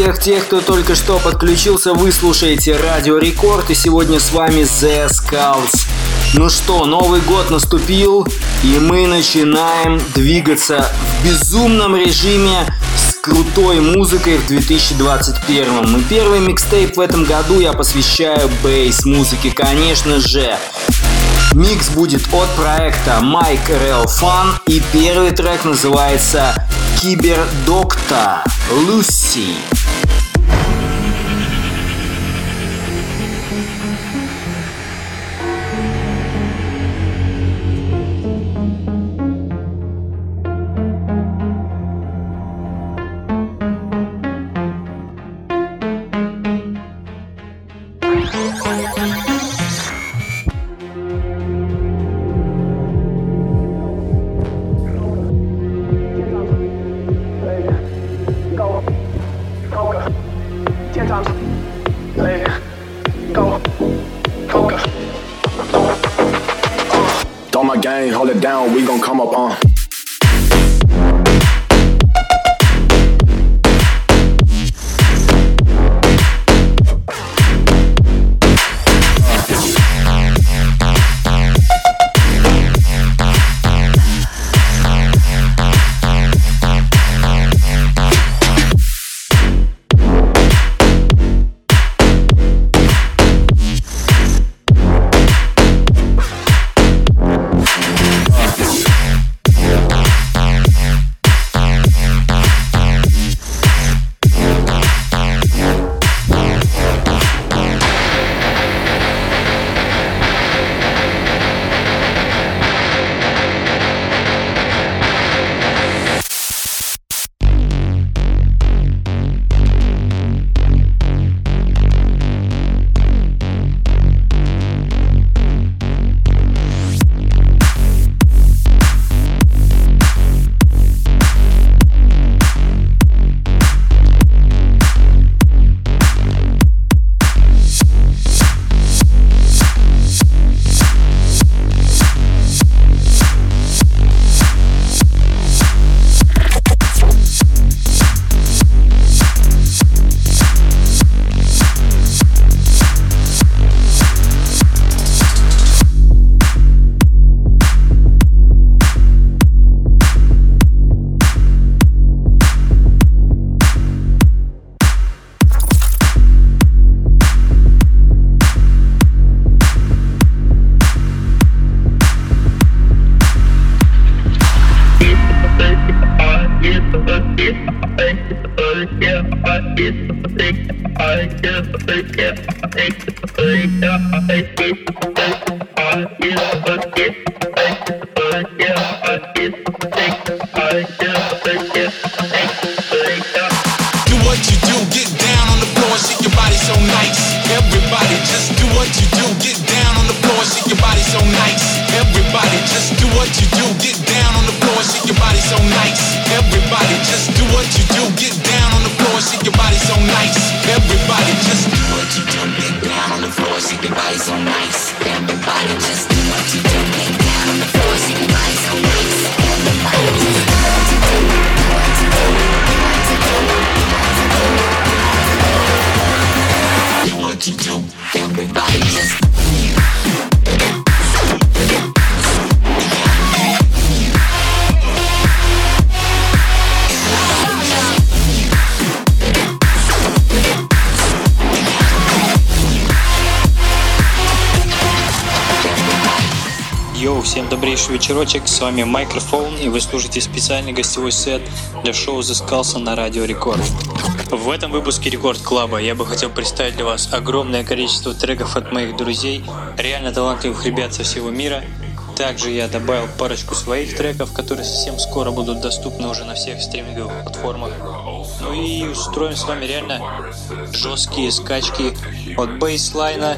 Всех тех, кто только что подключился, вы слушаете Радио Рекорд, и сегодня с вами The Skulls. Ну что, Новый год наступил, и мы начинаем двигаться в безумном режиме с крутой музыкой в 2021. И первый микстейп в этом году я посвящаю bass-музыке, конечно же. Микс будет от проекта Microfan, и первый трек называется Кибердокта Lucy. down, we gon' come up on. Вечерочек, с вами Microfan, и вы слушаете специальный гостевой сет для шоу Skulls на Радио Рекорд. В этом выпуске Record Club а я бы хотел представить для вас огромное количество треков от моих друзей, реально талантливых ребят со всего мира. Также я добавил парочку своих треков, которые совсем скоро будут доступны уже на всех стриминговых платформах. Ну и устроим с вами реально жесткие скачки от bassline а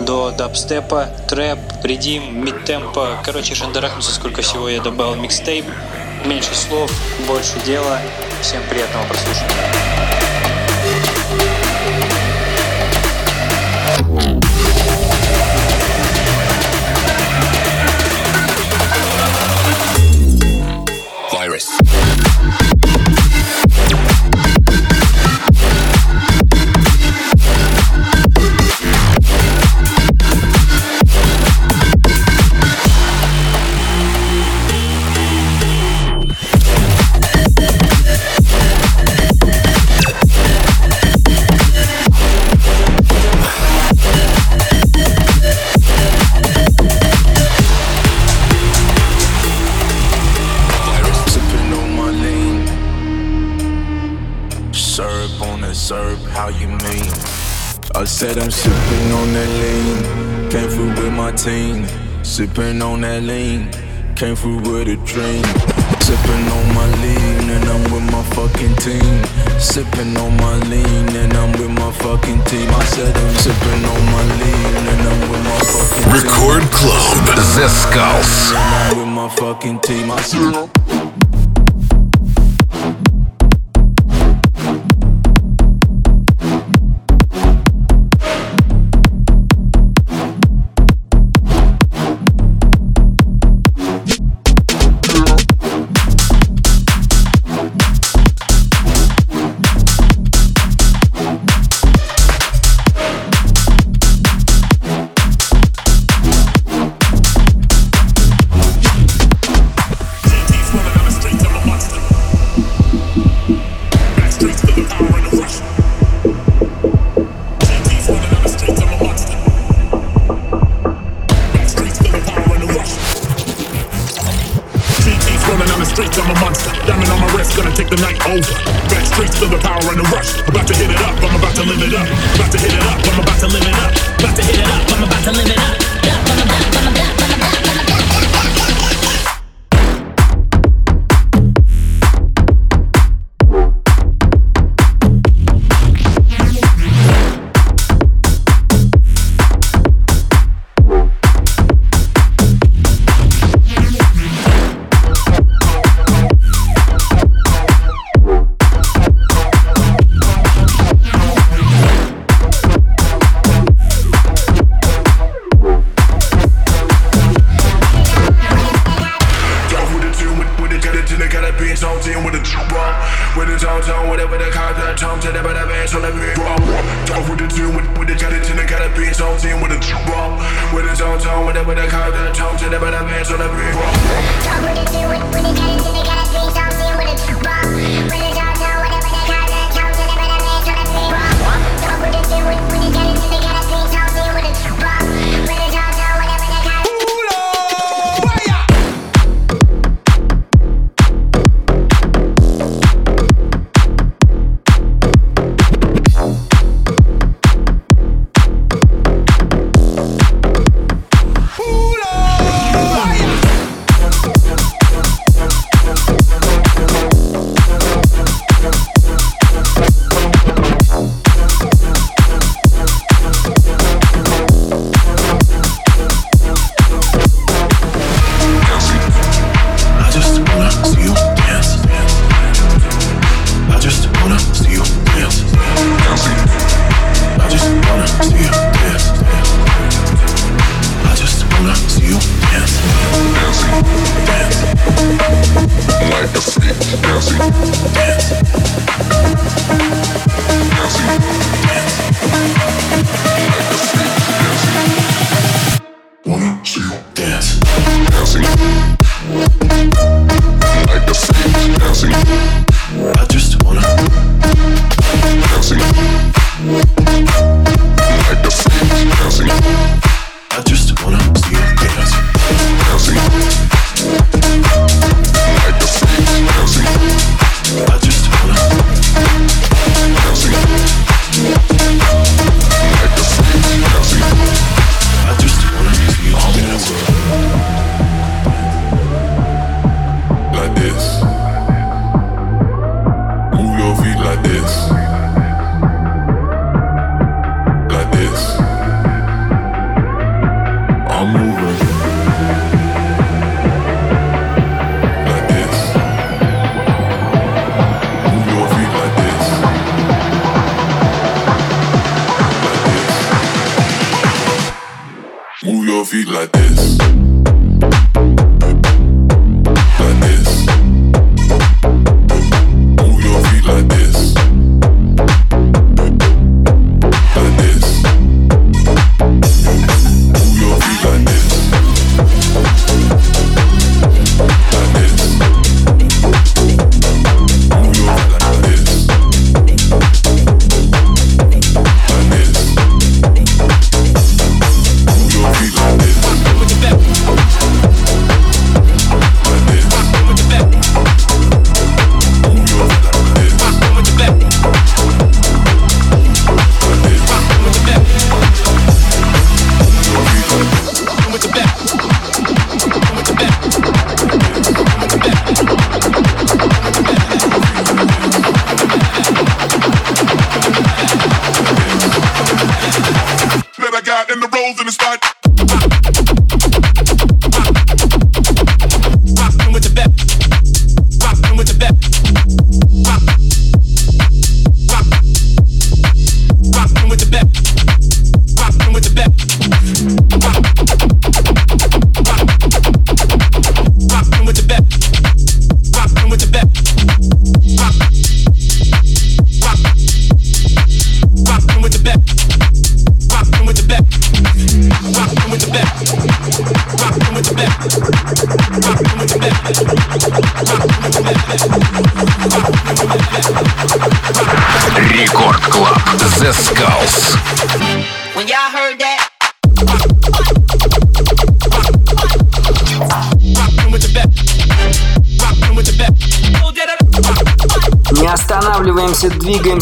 до дабстепа, трэп, редим, мидтемпа. Короче, шандарахнуться, сколько всего я добавил микстейп. Меньше слов, больше дела. Всем приятного прослушивания. 19. Sipping on that lean. Came through with a dream. Sipping on my lean and I'm with my fucking team. Sipping on my lean and I'm with my fucking team. I said I'm sipping on my lean and I'm with my fucking team. Record Club The I'm with my fucking team. I said. straight to the power and the rush.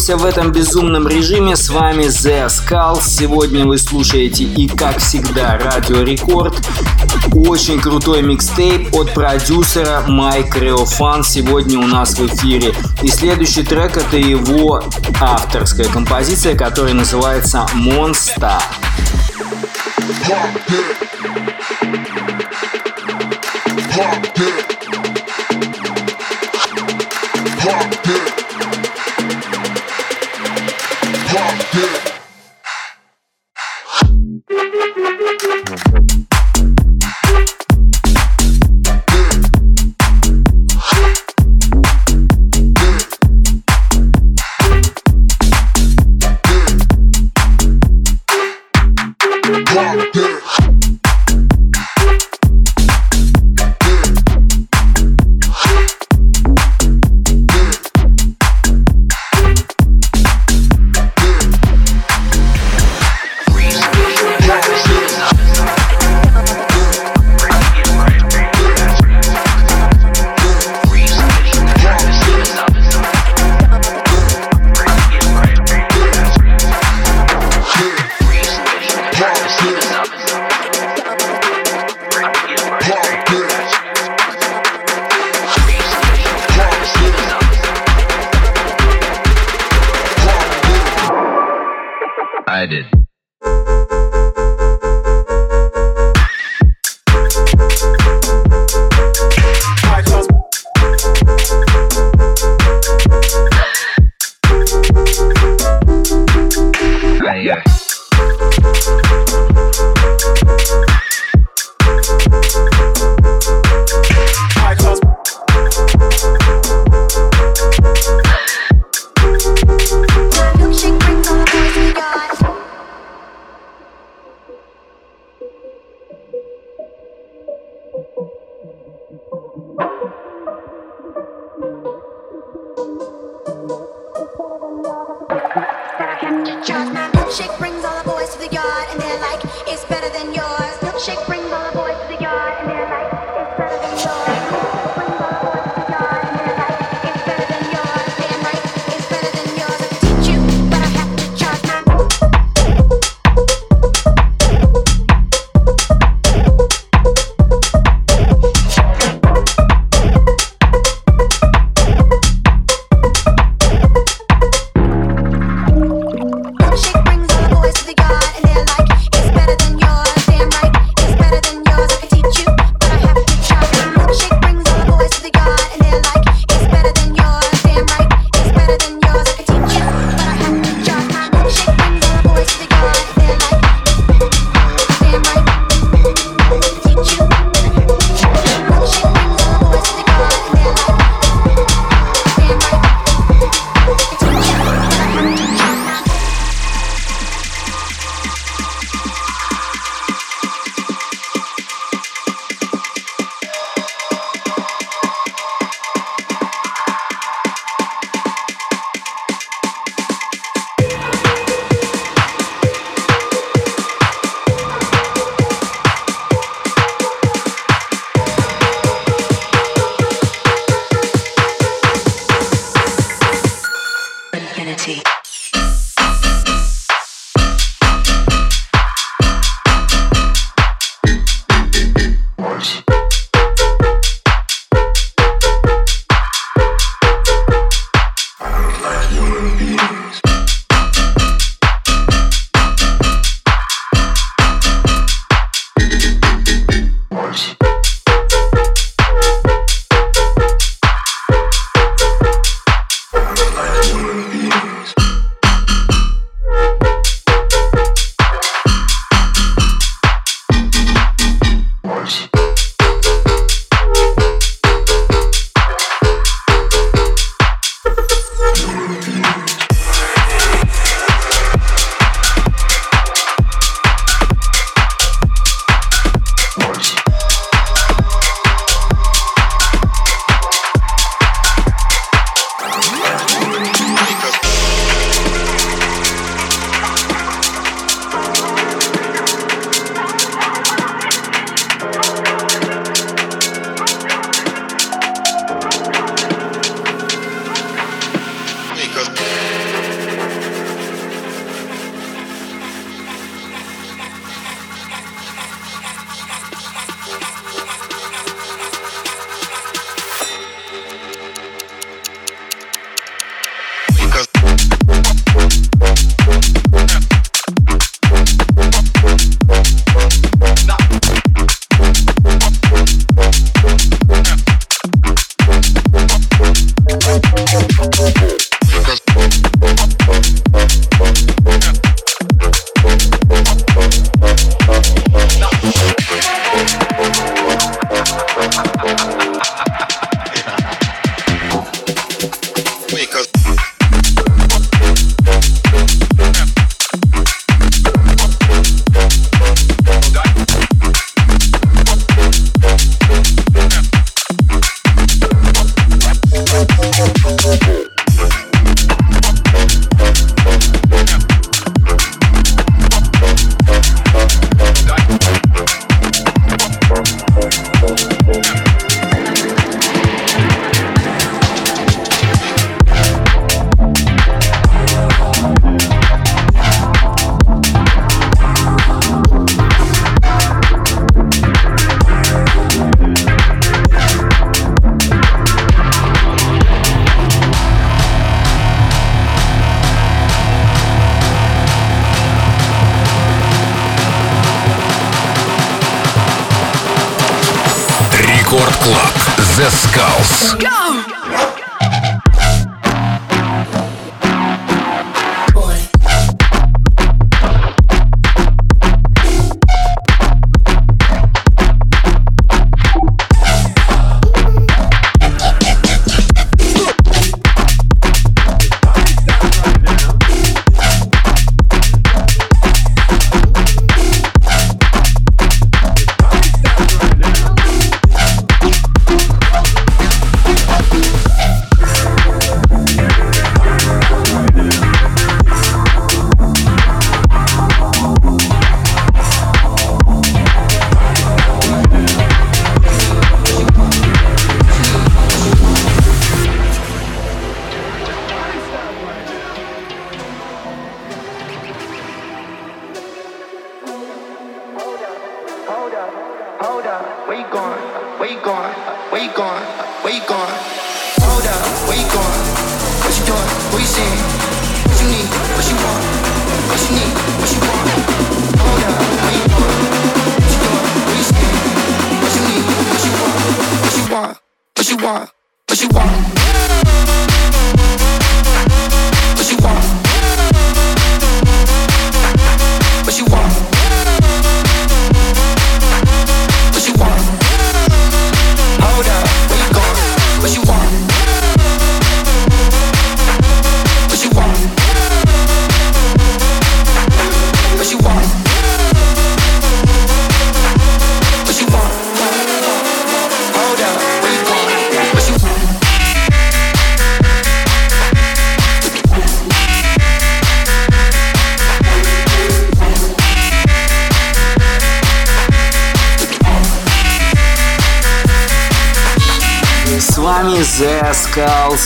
Двигаемся в этом безумном режиме. С вами The Skulls. Сегодня вы слушаете и, как всегда, Радио Рекорд. Очень крутой микстейп от продюсера Майк Реофан сегодня у нас в эфире. И следующий трек это его авторская композиция, которая называется Monster. Pop it.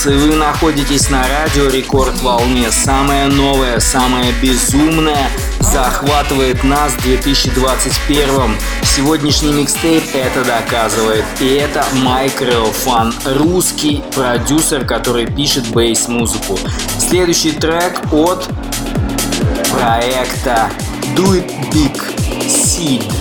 И вы находитесь на радио Рекорд Волне. Самое новое, самое безумное захватывает нас в 2021. Сегодняшний микстейп это доказывает. И это Microfan, русский продюсер, который пишет бейс-музыку. Следующий трек от проекта Do It Big Seed.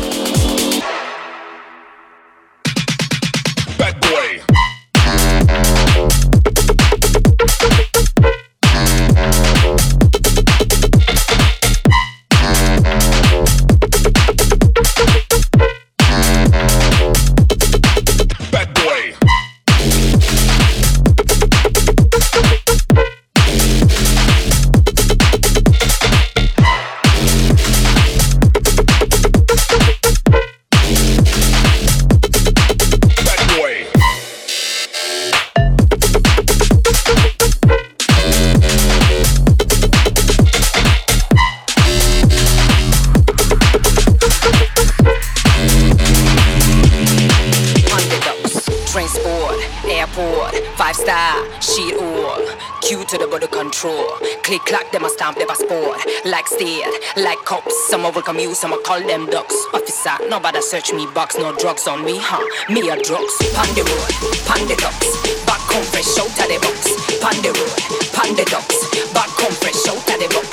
Click clack, them a stamp, them a sport. Like steer, like cops. Some will come you, some call them ducks. Officer, nobody search me box, no drugs on me, huh? Me a drugs. Pan the road, pan the ducks. Back home fresh out of the box. Pan the road, pan the ducks. Back home fresh out of the box.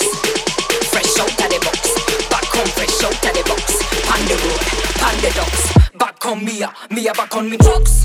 Fresh out of the box. Back home fresh out of the box. Pan the road, pan the ducks. Back on me, me a back on me drugs.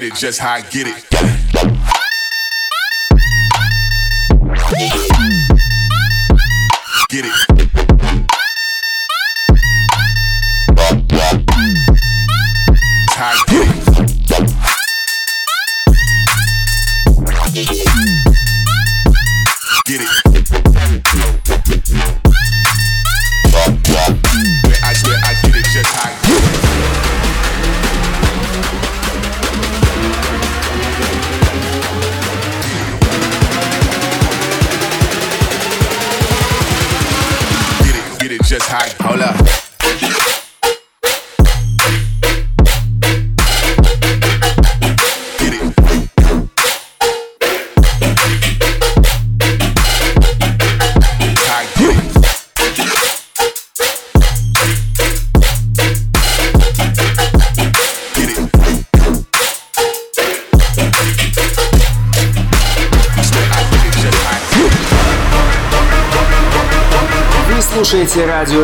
just how I get it.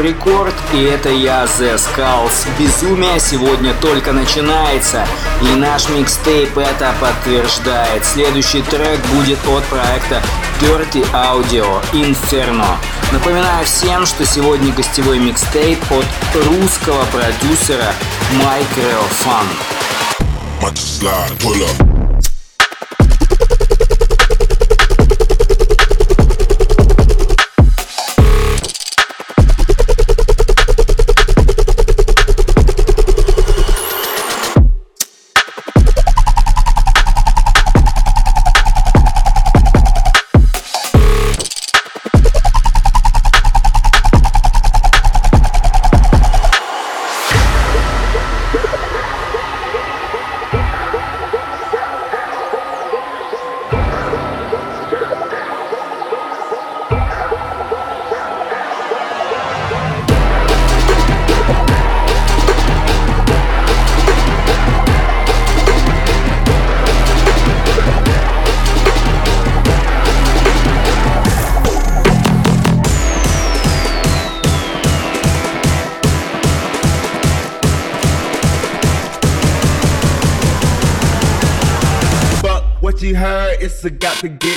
Рекорд, и это я, The Skulls. Безумие сегодня только начинается, и наш микстейп это подтверждает. Следующий трек будет от проекта Dirty Audio Inferno. Напоминаю всем, что сегодня гостевой микстейп от русского продюсера got to the game.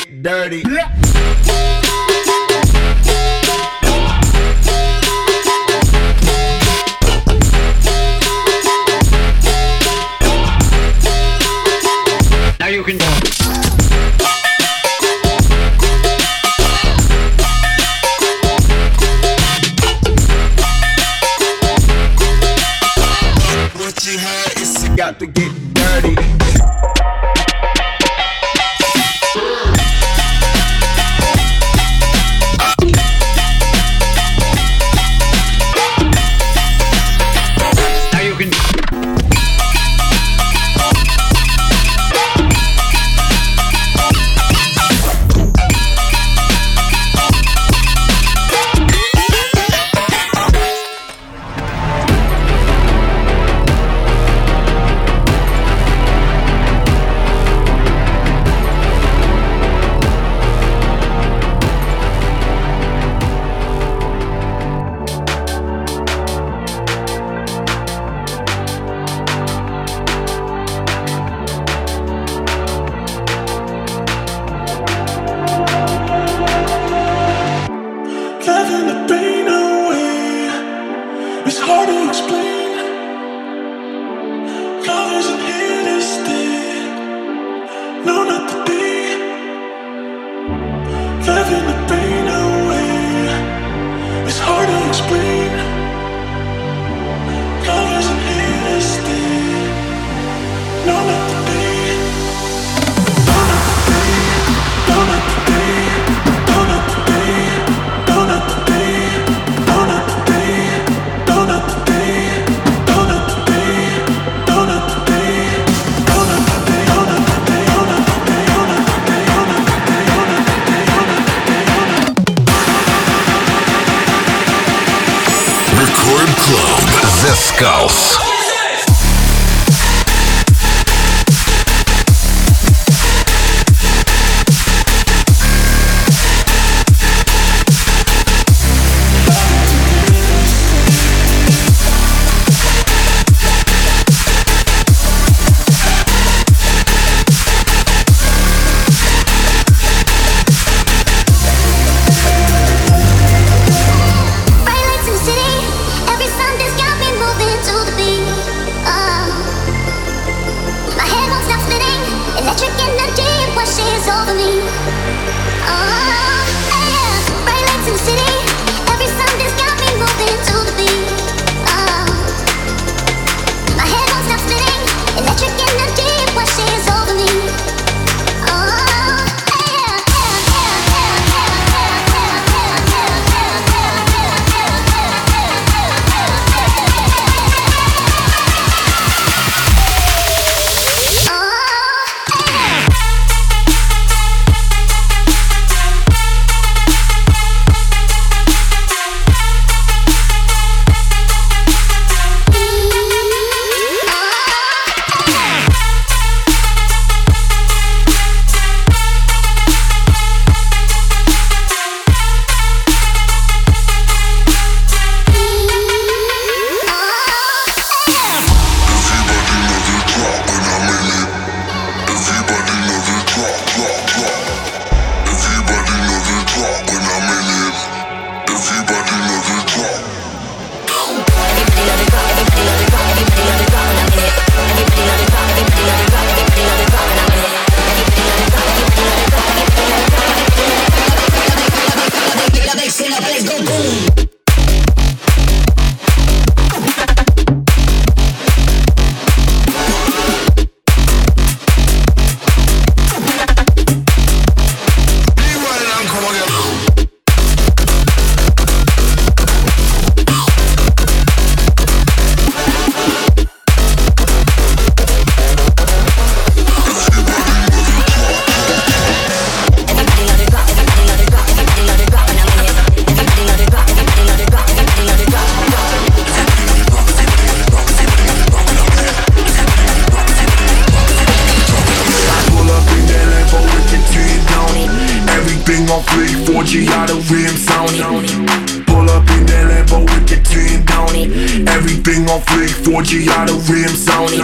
Macchiato rim zone.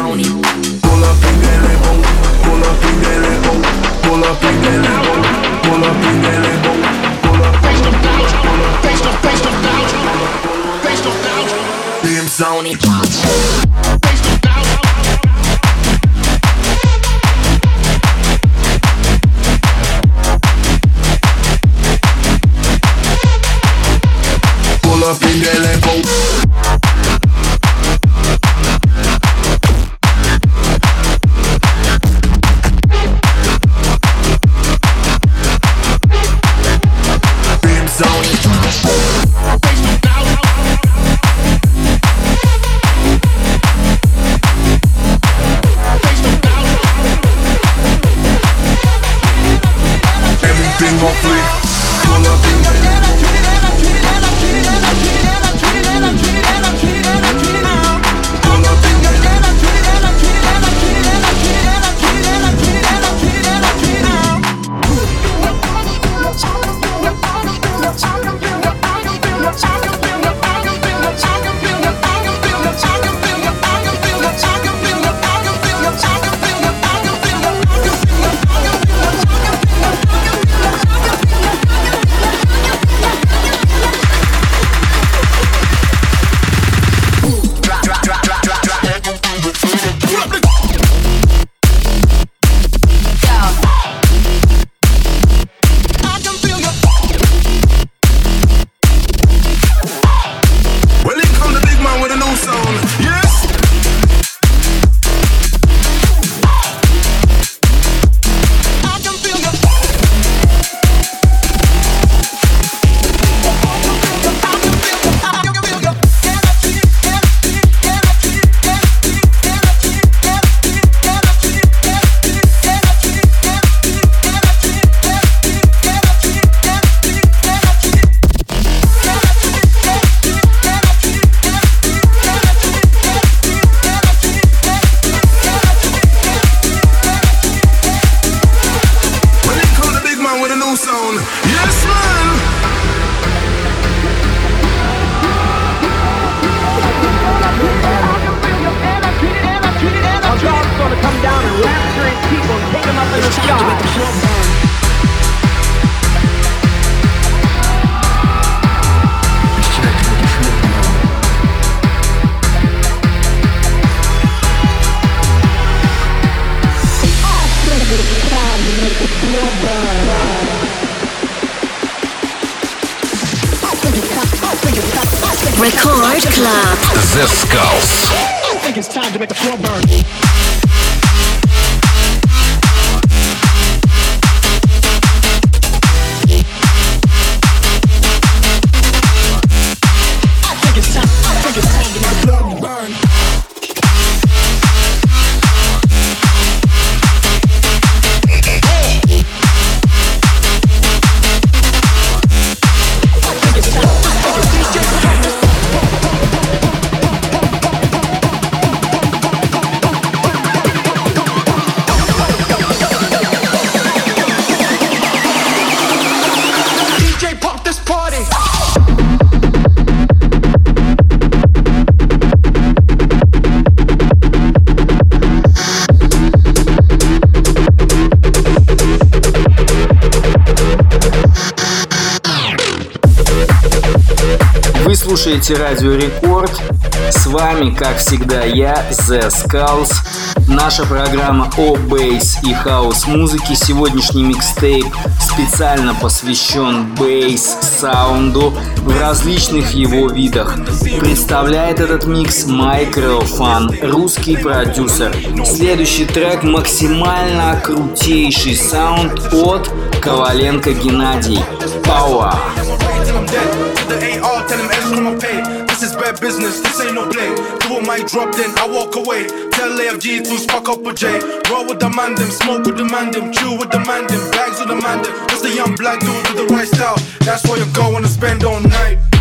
Pull up in that Lambo, pull up in that Lambo, pull up in that Lambo, pull up in that Lambo. Pull up, face the face the face the face the zone. up in that слушаете Радио Рекорд. С вами, как всегда, я, The Skulls. Наша программа о bass и хаус музыке. Сегодняшний микстейп специально посвящен bass саунду в различных его видах. Представляет этот микс Microfan, русский продюсер. Следующий трек максимально крутейший саунд от Коваленко Геннадий. Power. Them X pay. This is bad business, this ain't no play. Do a mic drop, then I walk away. Tell AFG to spark up a J. Roll with the man, them, smoke with the man, them, chew with the man, them, bags with the man, them. Just a young black dude with the right style. That's why you're going to spend all night.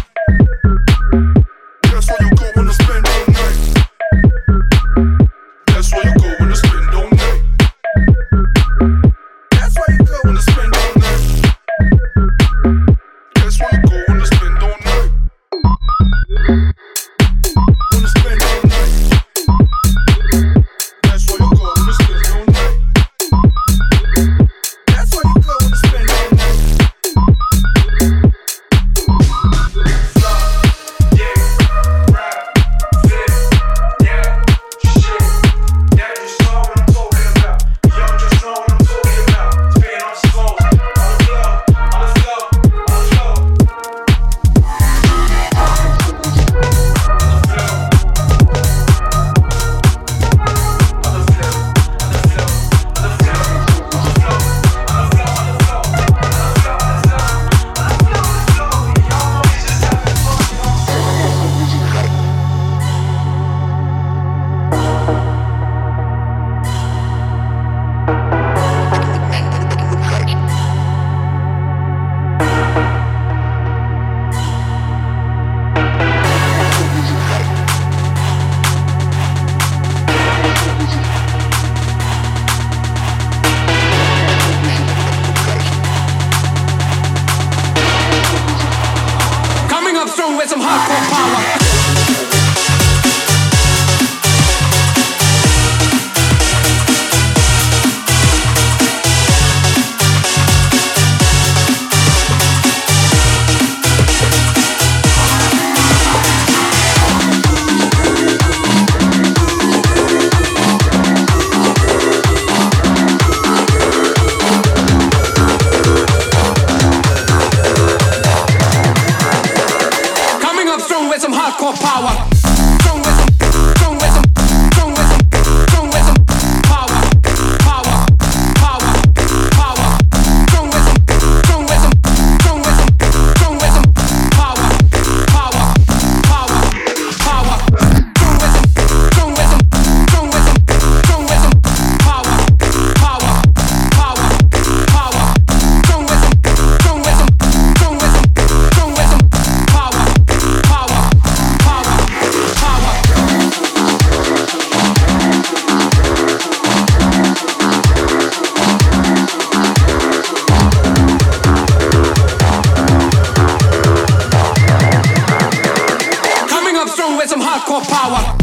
comes through with some hardcore power.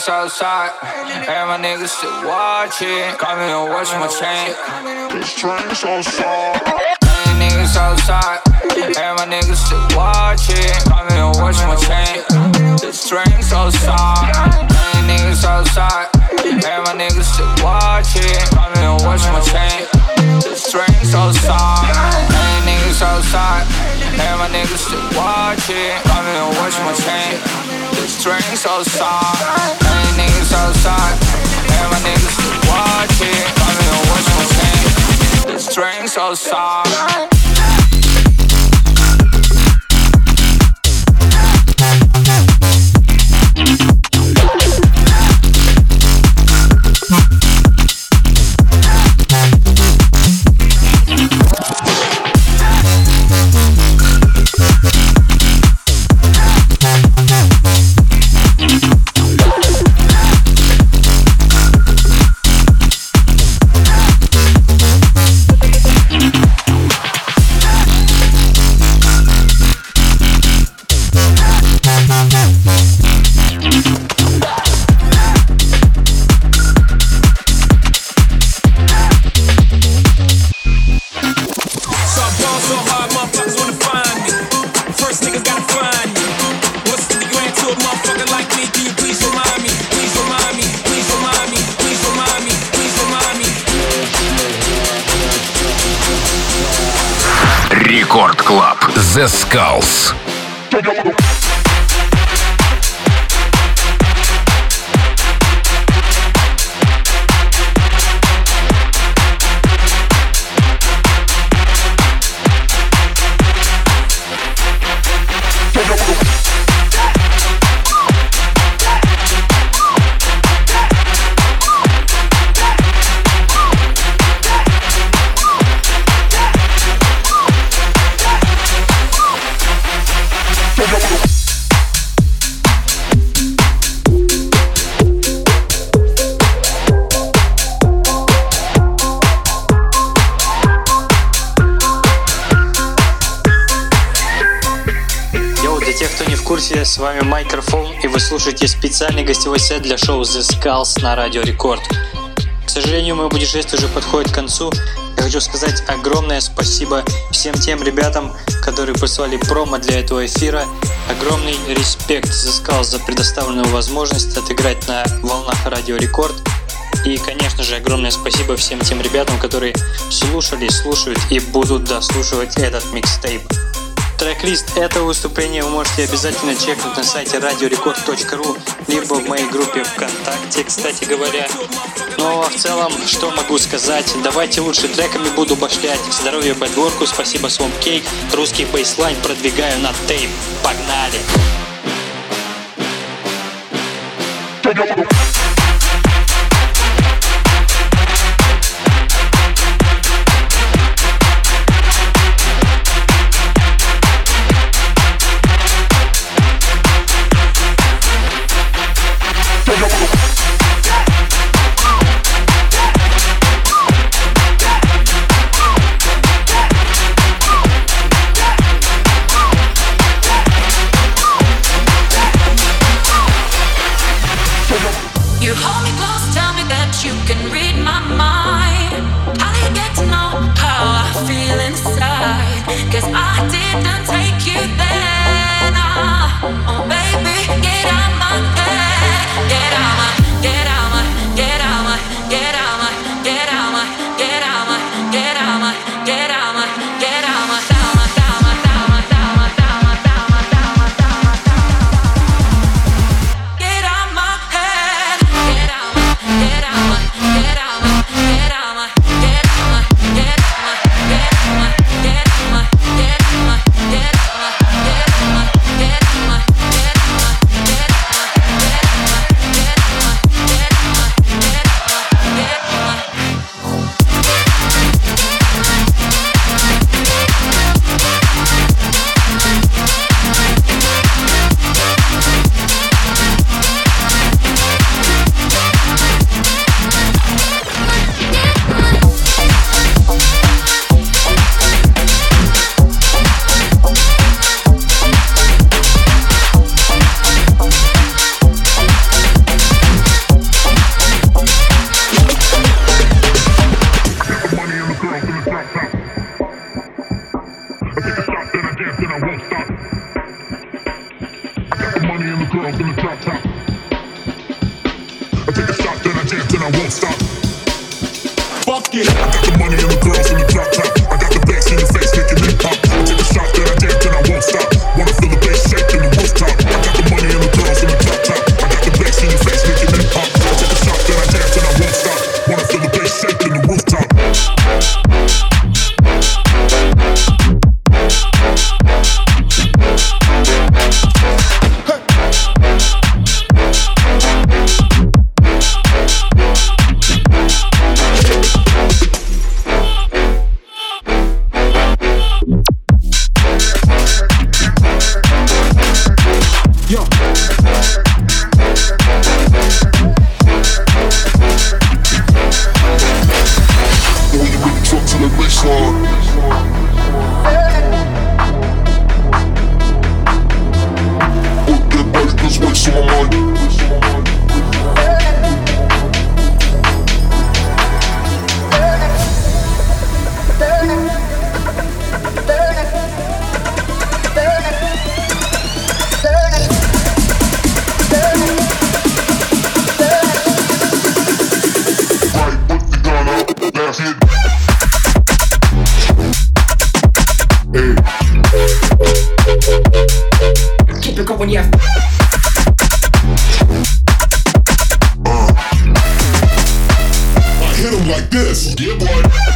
Niggas outside. And my niggas still watching. Come here and watch my chain. The string so soft. And niggas outside. And my niggas still watching. Come here and watch my chain. The string so soft. And niggas outside. And my niggas still watching. Come here and watch my chain. The string so soft. And niggas outside. And my niggas still watching. I'm in a watch my chain. This drink's outside. Ain't niggas outside. And my niggas still watching. I'm in a watch my chain. This drink's outside. Гостевой сет для шоу The Skulls на Радио Рекорд. К сожалению, мое путешествие уже подходит к концу. Я хочу сказать огромное спасибо всем тем ребятам, которые прислали промо для этого эфира. Огромный респект The Skulls за предоставленную возможность отыграть на волнах Радио Рекорд. И, конечно же, огромное спасибо всем тем ребятам, которые слушали, слушают и будут дослушивать этот микстейп. Трек-лист этого выступления вы можете обязательно чекнуть на сайте radiorecord.ru, либо в моей группе ВКонтакте, кстати говоря. Но в целом, что могу сказать? Давайте лучше треками буду башлять. Здоровья подборку, спасибо Swamp Cake, русский бейслайн продвигаю на тейп. Погнали! this like this. Yeah, boy.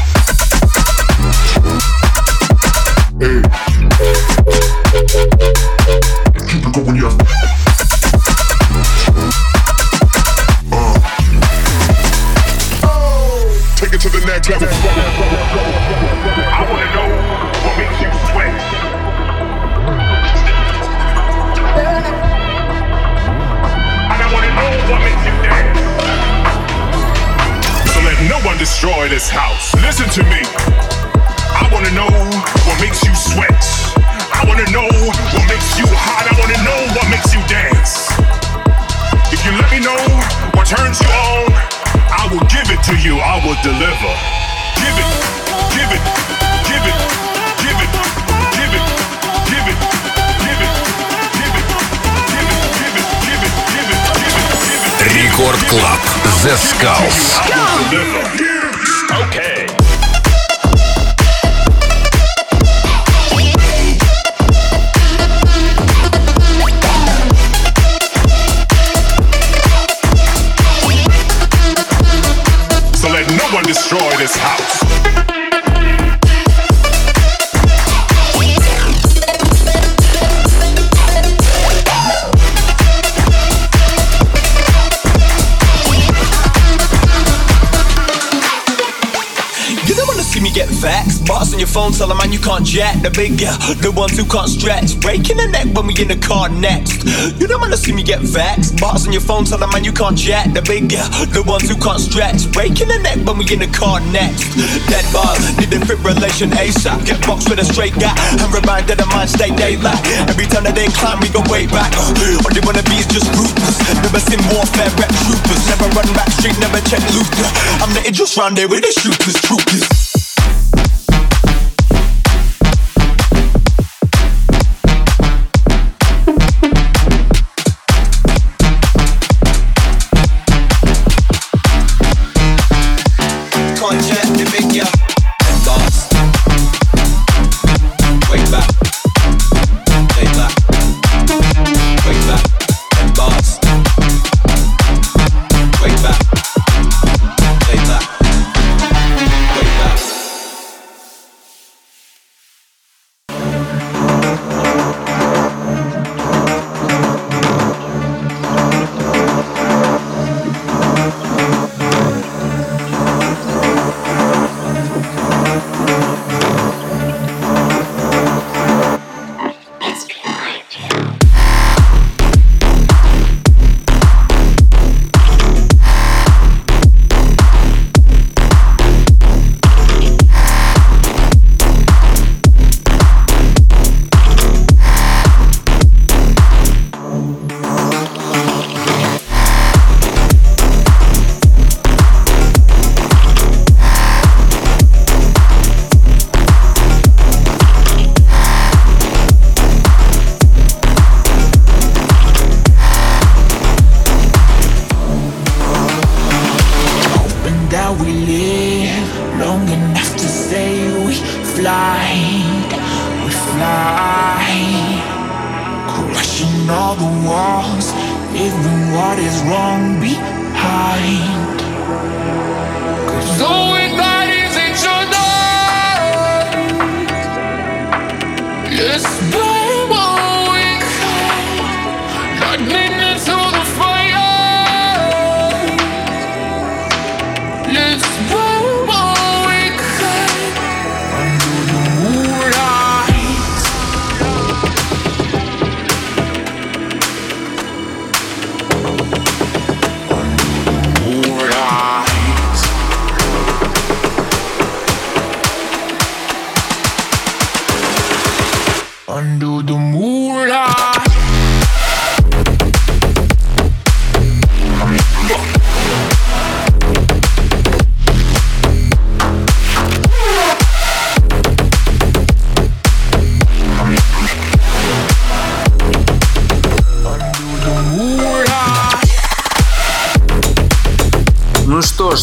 Jet. The big the ones who can't stretch. Breaking the neck when we in the car next. You don't wanna see me get vexed. Bars on your phone, tell a man you can't jet. The big the ones who can't stretch. Breaking the neck when we in the car next. Dead bars, need a defibrillation ASAP. Get boxed with a straight guy. I'm reminded of mind state daylight. Every time that they climb, we go way back. All they wanna be is just ruthless. Never seen warfare, rep troopers. Never run back street, never check loot. I'm letting just round there with the shooters, troopers.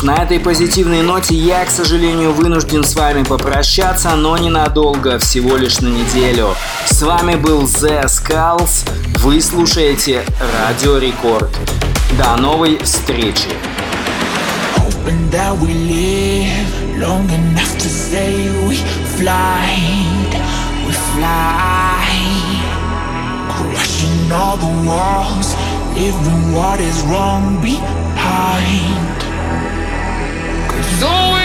Ж, на этой позитивной ноте я, к сожалению, вынужден с вами попрощаться, но ненадолго, всего лишь на неделю. С вами был The Skulls, вы слушаете Радио Рекорд. До новой встречи! all the walls, leaving what is wrong behind. Don't